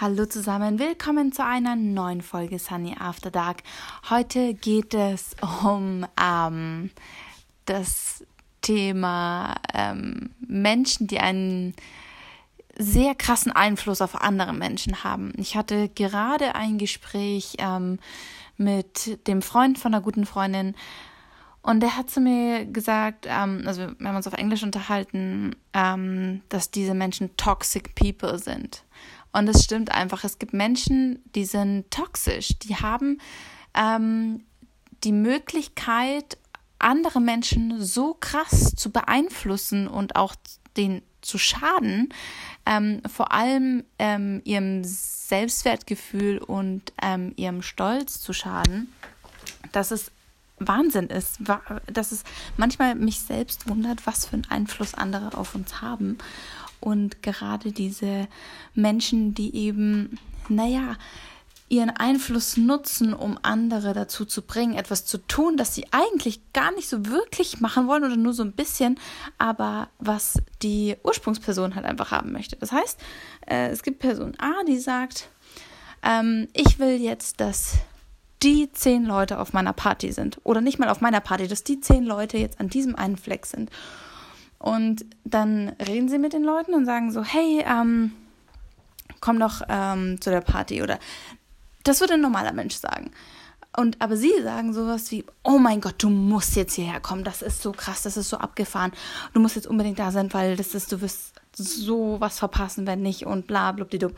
Hallo zusammen, willkommen zu einer neuen Folge Sunny After Dark. Heute geht es um ähm, das Thema ähm, Menschen, die einen sehr krassen Einfluss auf andere Menschen haben. Ich hatte gerade ein Gespräch ähm, mit dem Freund von einer guten Freundin und der hat zu mir gesagt, ähm, also wir haben uns auf Englisch unterhalten, ähm, dass diese Menschen toxic people sind. Und es stimmt einfach, es gibt Menschen, die sind toxisch, die haben ähm, die Möglichkeit, andere Menschen so krass zu beeinflussen und auch den zu schaden, ähm, vor allem ähm, ihrem Selbstwertgefühl und ähm, ihrem Stolz zu schaden, dass es Wahnsinn ist, dass es manchmal mich selbst wundert, was für einen Einfluss andere auf uns haben und gerade diese Menschen, die eben, naja, ihren Einfluss nutzen, um andere dazu zu bringen, etwas zu tun, das sie eigentlich gar nicht so wirklich machen wollen oder nur so ein bisschen, aber was die Ursprungsperson halt einfach haben möchte. Das heißt, äh, es gibt Person A, die sagt, ähm, ich will jetzt, dass die zehn Leute auf meiner Party sind. Oder nicht mal auf meiner Party, dass die zehn Leute jetzt an diesem einen Fleck sind. Und dann reden sie mit den Leuten und sagen so, hey, ähm, komm doch ähm, zu der Party. Oder das würde ein normaler Mensch sagen. Und aber sie sagen sowas wie, oh mein Gott, du musst jetzt hierher kommen, das ist so krass, das ist so abgefahren. Du musst jetzt unbedingt da sein, weil das ist, du wirst so was verpassen, wenn nicht und bla blubdidub.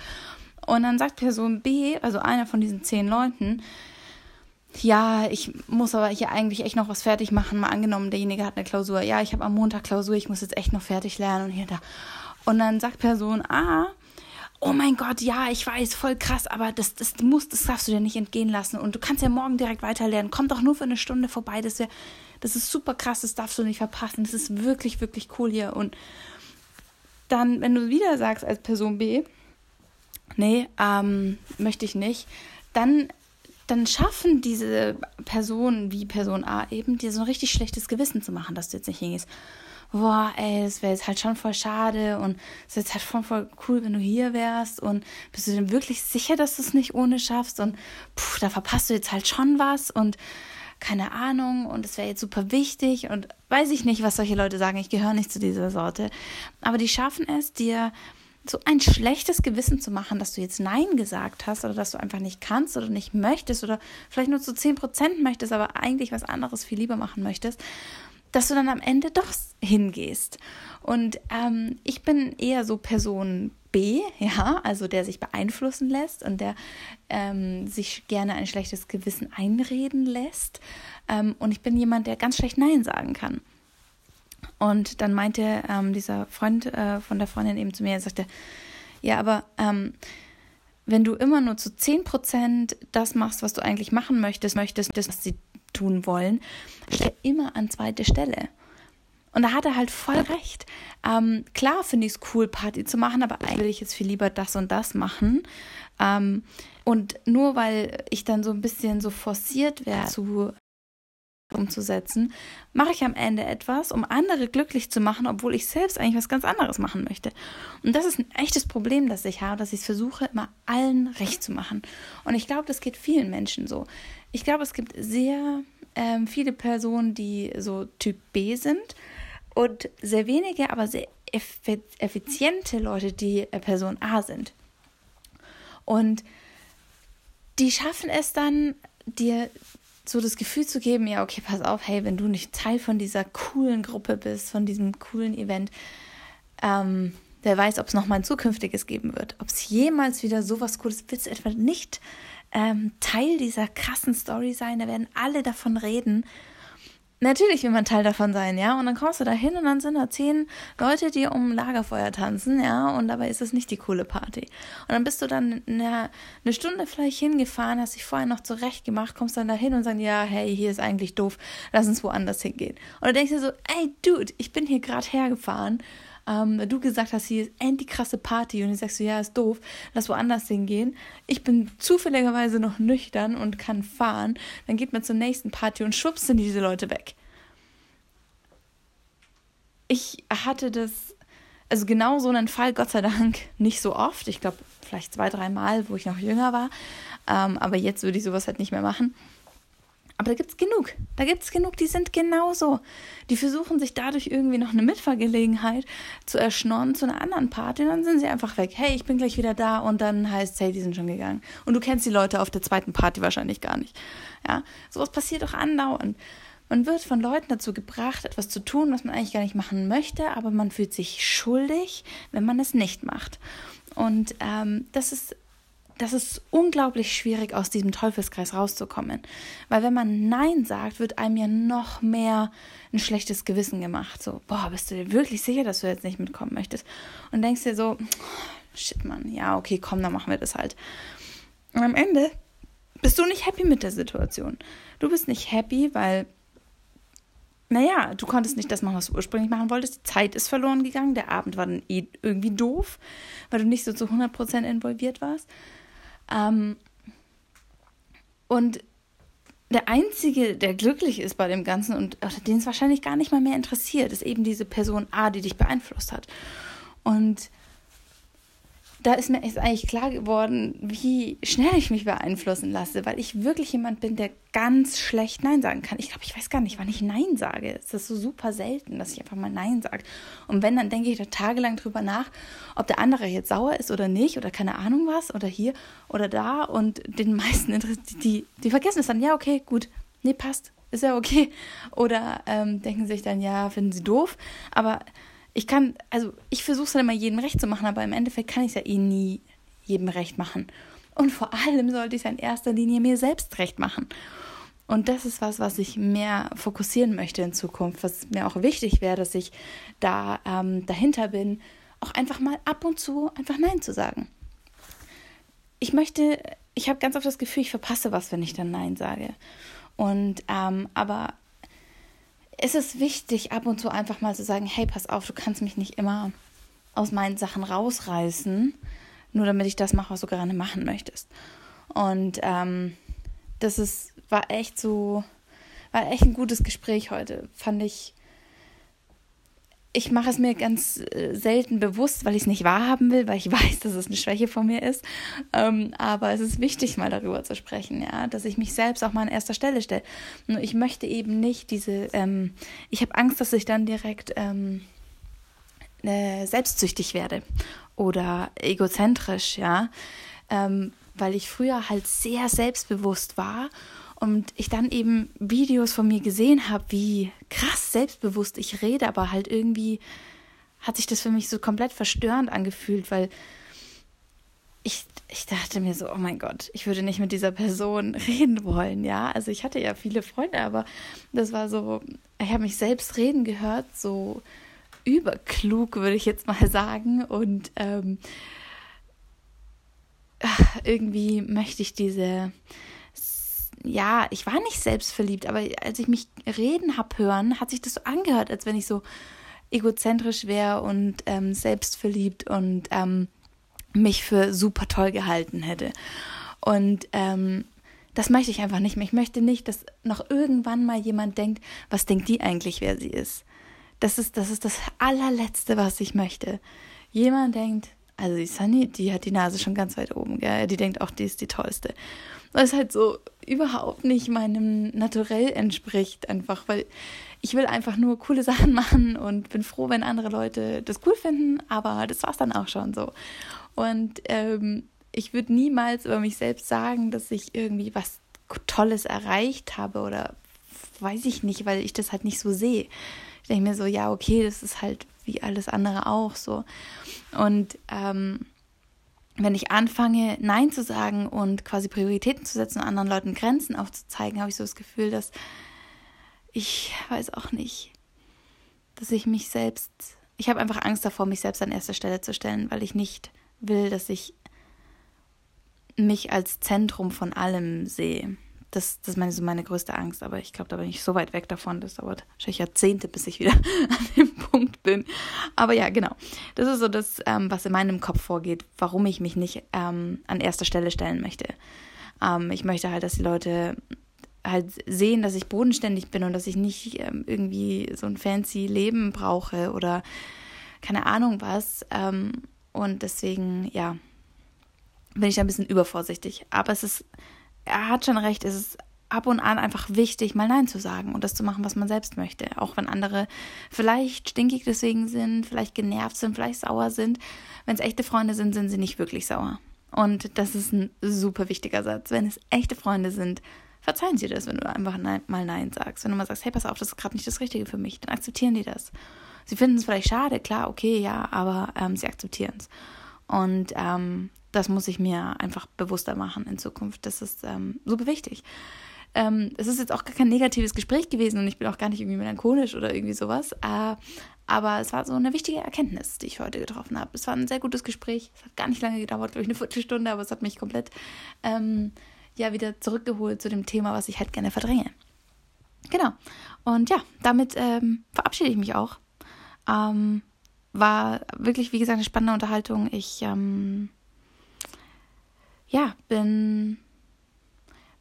Und dann sagt Person B, also einer von diesen zehn Leuten, ja, ich muss aber hier eigentlich echt noch was fertig machen. Mal angenommen, derjenige hat eine Klausur. Ja, ich habe am Montag Klausur, ich muss jetzt echt noch fertig lernen und hier da. Und dann sagt Person A, oh mein Gott, ja, ich weiß, voll krass, aber das, das muss, das darfst du dir nicht entgehen lassen. Und du kannst ja morgen direkt weiterlernen. Komm doch nur für eine Stunde vorbei. Das, wär, das ist super krass, das darfst du nicht verpassen. Das ist wirklich, wirklich cool hier. Und dann, wenn du wieder sagst als Person B, nee, ähm, möchte ich nicht, dann dann schaffen diese Personen wie Person A eben dir so ein richtig schlechtes Gewissen zu machen, dass du jetzt nicht hingehst. Boah, ey, es wäre jetzt halt schon voll schade und es wäre jetzt halt voll, voll cool, wenn du hier wärst und bist du denn wirklich sicher, dass du es nicht ohne schaffst und puh, da verpasst du jetzt halt schon was und keine Ahnung und es wäre jetzt super wichtig und weiß ich nicht, was solche Leute sagen. Ich gehöre nicht zu dieser Sorte. Aber die schaffen es, dir so ein schlechtes Gewissen zu machen, dass du jetzt Nein gesagt hast oder dass du einfach nicht kannst oder nicht möchtest oder vielleicht nur zu 10% möchtest, aber eigentlich was anderes viel lieber machen möchtest, dass du dann am Ende doch hingehst. Und ähm, ich bin eher so Person B, ja, also der sich beeinflussen lässt und der ähm, sich gerne ein schlechtes Gewissen einreden lässt. Ähm, und ich bin jemand, der ganz schlecht Nein sagen kann. Und dann meinte ähm, dieser Freund äh, von der Freundin eben zu mir, er sagte, ja, aber ähm, wenn du immer nur zu 10% das machst, was du eigentlich machen möchtest, möchtest, das, was sie tun wollen, steht er immer an zweite Stelle. Und da hat er halt voll recht. Ähm, klar finde ich es cool, Party zu machen, aber eigentlich will ich jetzt viel lieber das und das machen. Ähm, und nur weil ich dann so ein bisschen so forciert werde zu umzusetzen, mache ich am Ende etwas, um andere glücklich zu machen, obwohl ich selbst eigentlich was ganz anderes machen möchte. Und das ist ein echtes Problem, das ich habe, dass ich es versuche, immer allen recht zu machen. Und ich glaube, das geht vielen Menschen so. Ich glaube, es gibt sehr ähm, viele Personen, die so Typ B sind und sehr wenige, aber sehr effiziente Leute, die äh, Person A sind. Und die schaffen es dann, dir so das Gefühl zu geben, ja, okay, pass auf, hey, wenn du nicht Teil von dieser coolen Gruppe bist, von diesem coolen Event, ähm, wer weiß, ob es nochmal ein zukünftiges geben wird. Ob es jemals wieder sowas Cooles wird, etwa nicht ähm, Teil dieser krassen Story sein. Da werden alle davon reden. Natürlich will man Teil davon sein, ja. Und dann kommst du da hin und dann sind da zehn Leute, die um Lagerfeuer tanzen, ja. Und dabei ist es nicht die coole Party. Und dann bist du dann eine, eine Stunde vielleicht hingefahren, hast dich vorher noch zurecht gemacht, kommst dann da hin und sagst, ja, hey, hier ist eigentlich doof, lass uns woanders hingehen. Und dann denkst du so, ey, Dude, ich bin hier gerade hergefahren ähm, du gesagt hast, hier ist endlich krasse Party und ich sagst so, ja, ist doof, lass woanders hingehen. Ich bin zufälligerweise noch nüchtern und kann fahren. Dann geht man zur nächsten Party und schwupps sind diese Leute weg. Ich hatte das, also genau so einen Fall, Gott sei Dank, nicht so oft. Ich glaube, vielleicht zwei, dreimal, wo ich noch jünger war. Ähm, aber jetzt würde ich sowas halt nicht mehr machen. Aber da gibt es genug. Da gibt es genug, die sind genauso. Die versuchen sich dadurch irgendwie noch eine Mitfahrgelegenheit zu erschnorren zu einer anderen Party. Dann sind sie einfach weg. Hey, ich bin gleich wieder da. Und dann heißt es, hey, die sind schon gegangen. Und du kennst die Leute auf der zweiten Party wahrscheinlich gar nicht. Ja, sowas passiert doch andauernd. Man wird von Leuten dazu gebracht, etwas zu tun, was man eigentlich gar nicht machen möchte, aber man fühlt sich schuldig, wenn man es nicht macht. Und ähm, das ist das ist unglaublich schwierig, aus diesem Teufelskreis rauszukommen. Weil wenn man Nein sagt, wird einem ja noch mehr ein schlechtes Gewissen gemacht. So, boah, bist du dir wirklich sicher, dass du jetzt nicht mitkommen möchtest? Und denkst dir so, shit, Mann, ja, okay, komm, dann machen wir das halt. Und am Ende bist du nicht happy mit der Situation. Du bist nicht happy, weil, naja, du konntest nicht das machen, was du ursprünglich machen wolltest. Die Zeit ist verloren gegangen. Der Abend war dann eh irgendwie doof, weil du nicht so zu 100% involviert warst. Ähm, und der Einzige, der glücklich ist bei dem Ganzen und den es wahrscheinlich gar nicht mal mehr interessiert, ist eben diese Person A, die dich beeinflusst hat. Und da ist mir echt eigentlich klar geworden, wie schnell ich mich beeinflussen lasse, weil ich wirklich jemand bin, der ganz schlecht Nein sagen kann. Ich glaube, ich weiß gar nicht, wann ich Nein sage. Es ist so super selten, dass ich einfach mal Nein sage. Und wenn, dann denke ich da tagelang drüber nach, ob der andere jetzt sauer ist oder nicht oder keine Ahnung was oder hier oder da. Und den meisten die, die vergessen es dann, ja, okay, gut, nee, passt, ist ja okay. Oder ähm, denken sich dann, ja, finden sie doof. Aber ich kann, also ich versuche es dann immer jedem recht zu machen, aber im Endeffekt kann ich es ja eh nie jedem recht machen. Und vor allem sollte ich es in erster Linie mir selbst recht machen. Und das ist was, was ich mehr fokussieren möchte in Zukunft, was mir auch wichtig wäre, dass ich da ähm, dahinter bin, auch einfach mal ab und zu einfach Nein zu sagen. Ich möchte, ich habe ganz oft das Gefühl, ich verpasse was, wenn ich dann Nein sage. Und ähm, aber ist es wichtig, ab und zu einfach mal zu sagen, hey, pass auf, du kannst mich nicht immer aus meinen Sachen rausreißen, nur damit ich das mache, was du gerne machen möchtest. Und ähm, das ist, war echt so, war echt ein gutes Gespräch heute. Fand ich ich mache es mir ganz äh, selten bewusst, weil ich es nicht wahrhaben will, weil ich weiß, dass es eine Schwäche von mir ist. Ähm, aber es ist wichtig, mal darüber zu sprechen, ja, dass ich mich selbst auch mal an erster Stelle stelle. Nur ich möchte eben nicht diese, ähm, ich habe Angst, dass ich dann direkt ähm, äh, selbstsüchtig werde oder egozentrisch, ja, ähm, weil ich früher halt sehr selbstbewusst war und ich dann eben Videos von mir gesehen habe, wie krass selbstbewusst ich rede, aber halt irgendwie hat sich das für mich so komplett verstörend angefühlt, weil ich, ich dachte mir so, oh mein Gott, ich würde nicht mit dieser Person reden wollen, ja. Also ich hatte ja viele Freunde, aber das war so, ich habe mich selbst reden gehört, so überklug, würde ich jetzt mal sagen. Und ähm, irgendwie möchte ich diese ja, ich war nicht selbstverliebt, aber als ich mich reden hab hören, hat sich das so angehört, als wenn ich so egozentrisch wäre und ähm, selbstverliebt und ähm, mich für super toll gehalten hätte. Und ähm, das möchte ich einfach nicht mehr. Ich möchte nicht, dass noch irgendwann mal jemand denkt, was denkt die eigentlich, wer sie ist. Das ist das, ist das allerletzte, was ich möchte. Jemand denkt, also die Sunny, die hat die Nase schon ganz weit oben, gell? Die denkt auch, die ist die tollste. Was halt so überhaupt nicht meinem Naturell entspricht, einfach, weil ich will einfach nur coole Sachen machen und bin froh, wenn andere Leute das cool finden, aber das war's dann auch schon so. Und ähm, ich würde niemals über mich selbst sagen, dass ich irgendwie was Tolles erreicht habe oder weiß ich nicht, weil ich das halt nicht so sehe. Ich denke mir so, ja, okay, das ist halt wie alles andere auch so. Und ähm, wenn ich anfange, Nein zu sagen und quasi Prioritäten zu setzen und anderen Leuten Grenzen aufzuzeigen, habe ich so das Gefühl, dass ich weiß auch nicht, dass ich mich selbst, ich habe einfach Angst davor, mich selbst an erster Stelle zu stellen, weil ich nicht will, dass ich mich als Zentrum von allem sehe das, das ist meine, so meine größte Angst, aber ich glaube, da bin ich so weit weg davon. Das dauert wahrscheinlich Jahrzehnte, bis ich wieder an dem Punkt bin. Aber ja, genau. Das ist so das, ähm, was in meinem Kopf vorgeht, warum ich mich nicht ähm, an erster Stelle stellen möchte. Ähm, ich möchte halt, dass die Leute halt sehen, dass ich bodenständig bin und dass ich nicht ähm, irgendwie so ein fancy Leben brauche oder keine Ahnung was. Ähm, und deswegen, ja, bin ich da ein bisschen übervorsichtig. Aber es ist, er hat schon recht, es ist ab und an einfach wichtig, mal Nein zu sagen und das zu machen, was man selbst möchte. Auch wenn andere vielleicht stinkig deswegen sind, vielleicht genervt sind, vielleicht sauer sind. Wenn es echte Freunde sind, sind sie nicht wirklich sauer. Und das ist ein super wichtiger Satz. Wenn es echte Freunde sind, verzeihen sie das, wenn du einfach nein, mal Nein sagst. Wenn du mal sagst, hey, pass auf, das ist gerade nicht das Richtige für mich, dann akzeptieren die das. Sie finden es vielleicht schade, klar, okay, ja, aber ähm, sie akzeptieren es. Und ähm, das muss ich mir einfach bewusster machen in Zukunft. Das ist ähm, super wichtig. Ähm, es ist jetzt auch gar kein negatives Gespräch gewesen und ich bin auch gar nicht irgendwie melancholisch oder irgendwie sowas. Äh, aber es war so eine wichtige Erkenntnis, die ich heute getroffen habe. Es war ein sehr gutes Gespräch. Es hat gar nicht lange gedauert, glaube ich, eine Viertelstunde, aber es hat mich komplett ähm, ja wieder zurückgeholt zu dem Thema, was ich halt gerne verdränge. Genau. Und ja, damit ähm, verabschiede ich mich auch. Ähm, war wirklich, wie gesagt, eine spannende Unterhaltung. Ich ähm, ja, bin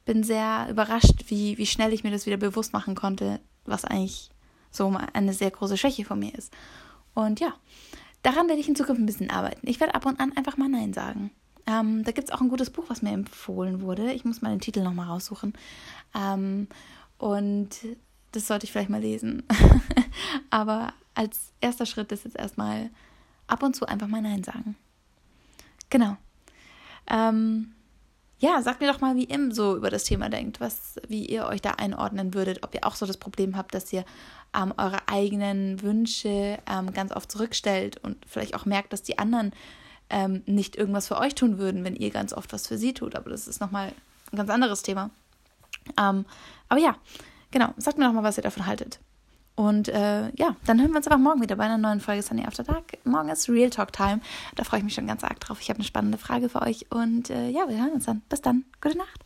bin sehr überrascht, wie, wie schnell ich mir das wieder bewusst machen konnte, was eigentlich so eine sehr große Schwäche von mir ist. Und ja, daran werde ich in Zukunft ein bisschen arbeiten. Ich werde ab und an einfach mal Nein sagen. Ähm, da gibt es auch ein gutes Buch, was mir empfohlen wurde. Ich muss mal den Titel nochmal raussuchen. Ähm, und das sollte ich vielleicht mal lesen. Aber als erster Schritt ist jetzt erstmal ab und zu einfach mal Nein sagen. Genau. Ähm, ja, sagt mir doch mal, wie ihr so über das Thema denkt, was, wie ihr euch da einordnen würdet, ob ihr auch so das Problem habt, dass ihr ähm, eure eigenen Wünsche ähm, ganz oft zurückstellt und vielleicht auch merkt, dass die anderen ähm, nicht irgendwas für euch tun würden, wenn ihr ganz oft was für sie tut. Aber das ist nochmal ein ganz anderes Thema. Ähm, aber ja, genau, sagt mir doch mal, was ihr davon haltet. Und äh, ja, dann hören wir uns einfach morgen wieder bei einer neuen Folge Sunny After Dark. Morgen ist Real Talk Time. Da freue ich mich schon ganz arg drauf. Ich habe eine spannende Frage für euch. Und äh, ja, wir hören uns dann. Bis dann. Gute Nacht.